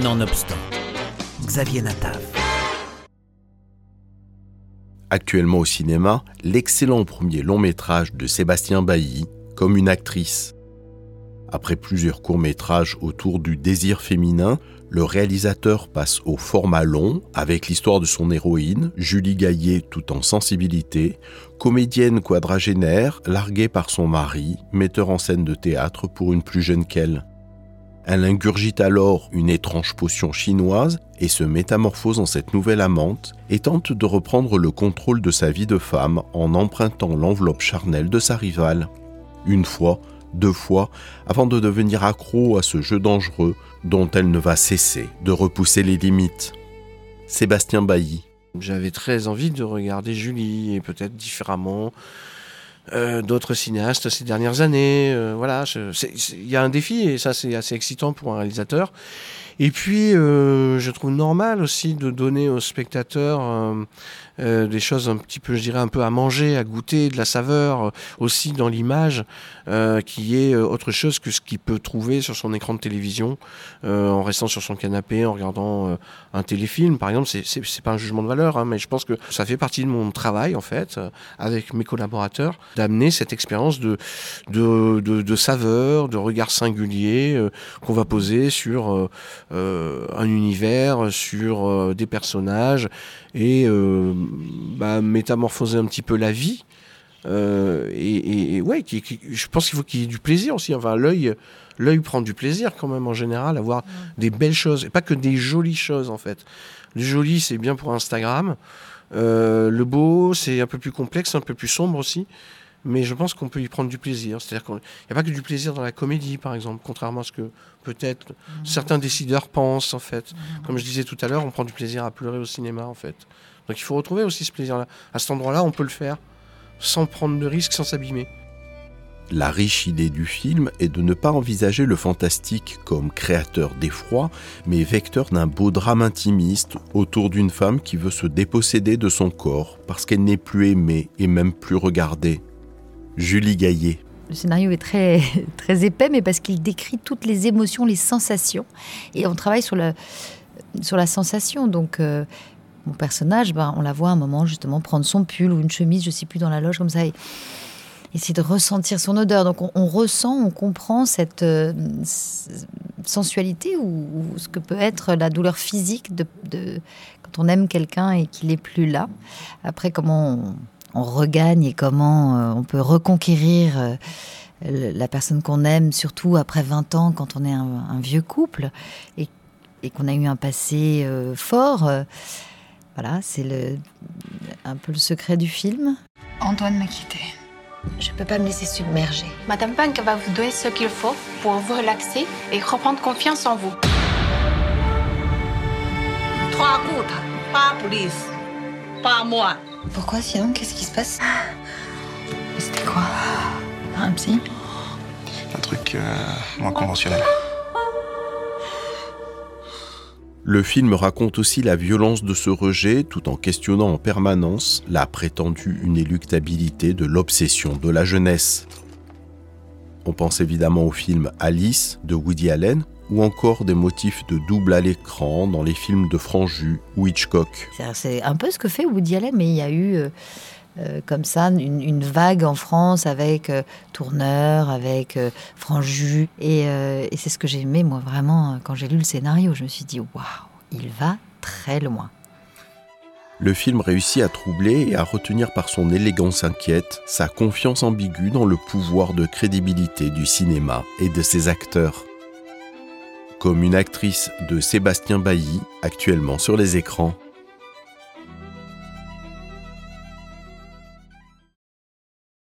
Nonobstant, Xavier Natav. Actuellement au cinéma, l'excellent premier long métrage de Sébastien Bailly, comme une actrice. Après plusieurs courts-métrages autour du désir féminin, le réalisateur passe au format long avec l'histoire de son héroïne, Julie Gaillet tout en sensibilité, comédienne quadragénaire larguée par son mari, metteur en scène de théâtre pour une plus jeune qu'elle. Elle ingurgite alors une étrange potion chinoise et se métamorphose en cette nouvelle amante et tente de reprendre le contrôle de sa vie de femme en empruntant l'enveloppe charnelle de sa rivale. Une fois, deux fois, avant de devenir accro à ce jeu dangereux dont elle ne va cesser de repousser les limites. Sébastien Bailly. J'avais très envie de regarder Julie et peut-être différemment euh, d'autres cinéastes ces dernières années. Euh, voilà, il y a un défi et ça c'est assez excitant pour un réalisateur. Et puis, euh, je trouve normal aussi de donner aux spectateurs euh, des choses un petit peu, je dirais, un peu à manger, à goûter, de la saveur euh, aussi dans l'image, euh, qui est autre chose que ce qu'il peut trouver sur son écran de télévision en restant sur son canapé, en regardant un téléfilm, par exemple. C'est pas un jugement de valeur, hein, mais je pense que ça fait partie de mon travail, en fait, avec mes collaborateurs, d'amener cette expérience de, de, de, de, saveur, de regard singulier qu'on va poser sur un univers, sur des personnages et bah, métamorphoser un petit peu la vie. Euh, et, ouais, je pense qu'il faut qu'il y ait du plaisir aussi. Enfin, l'œil, l'œil prend du plaisir quand même en général à voir des belles choses et pas que des jolies choses en fait. Le joli, c'est bien pour Instagram. Euh, le beau, c'est un peu plus complexe, un peu plus sombre aussi. Mais je pense qu'on peut y prendre du plaisir. C'est-à-dire qu'il n'y a pas que du plaisir dans la comédie, par exemple, contrairement à ce que peut-être mmh. certains décideurs pensent, en fait. Mmh. Comme je disais tout à l'heure, on prend du plaisir à pleurer au cinéma, en fait. Donc il faut retrouver aussi ce plaisir-là. À cet endroit-là, on peut le faire sans prendre de risques, sans s'abîmer. La riche idée du film est de ne pas envisager le fantastique comme créateur d'effroi, mais vecteur d'un beau drame intimiste autour d'une femme qui veut se déposséder de son corps parce qu'elle n'est plus aimée et même plus regardée. Julie Gaillet. Le scénario est très, très épais, mais parce qu'il décrit toutes les émotions, les sensations. Et on travaille sur la, sur la sensation. Donc, euh, mon personnage, ben, on la voit un moment justement prendre son pull ou une chemise, je sais plus, dans la loge comme ça, et essayer de ressentir son odeur. Donc on, ressent, on comprend cette euh, sensualité ou, ce que peut être la douleur physique de, quand on aime quelqu'un et qu'il est plus là. Après, comment on, regagne et comment euh, on peut reconquérir. Euh, la personne qu'on aime, surtout après 20 ans, quand on est un, vieux couple et, qu'on a eu un passé fort. Voilà, c'est le, un peu le secret du film. Antoine m'a quitté. Je peux pas me laisser submerger. Madame Punk va vous donner ce qu'il faut pour vous relaxer et reprendre confiance en vous. Trois gouttes, pas plus, pas moi. Pourquoi sinon Qu'est-ce qui se passe C'était quoi Un psy Un truc euh, moins conventionnel. Le film raconte aussi la violence de ce rejet tout en questionnant en permanence la prétendue inéluctabilité de l'obsession de la jeunesse. On pense évidemment au film Alice de Woody Allen ou encore des motifs de double à l'écran dans les films de Franju ou Hitchcock. C'est un peu ce que fait Woody Allen, mais il y a eu euh, euh, comme ça une, vague en France avec euh, Tourneur, avec Franju. Et, et c'est ce que j'ai aimé, moi, vraiment, quand j'ai lu le scénario. Je me suis dit, waouh, il va très loin. Le film réussit à troubler et à retenir par son élégance inquiète sa confiance ambiguë dans le pouvoir de crédibilité du cinéma et de ses acteurs. Comme une actrice de Sébastien Bailly, actuellement sur les écrans.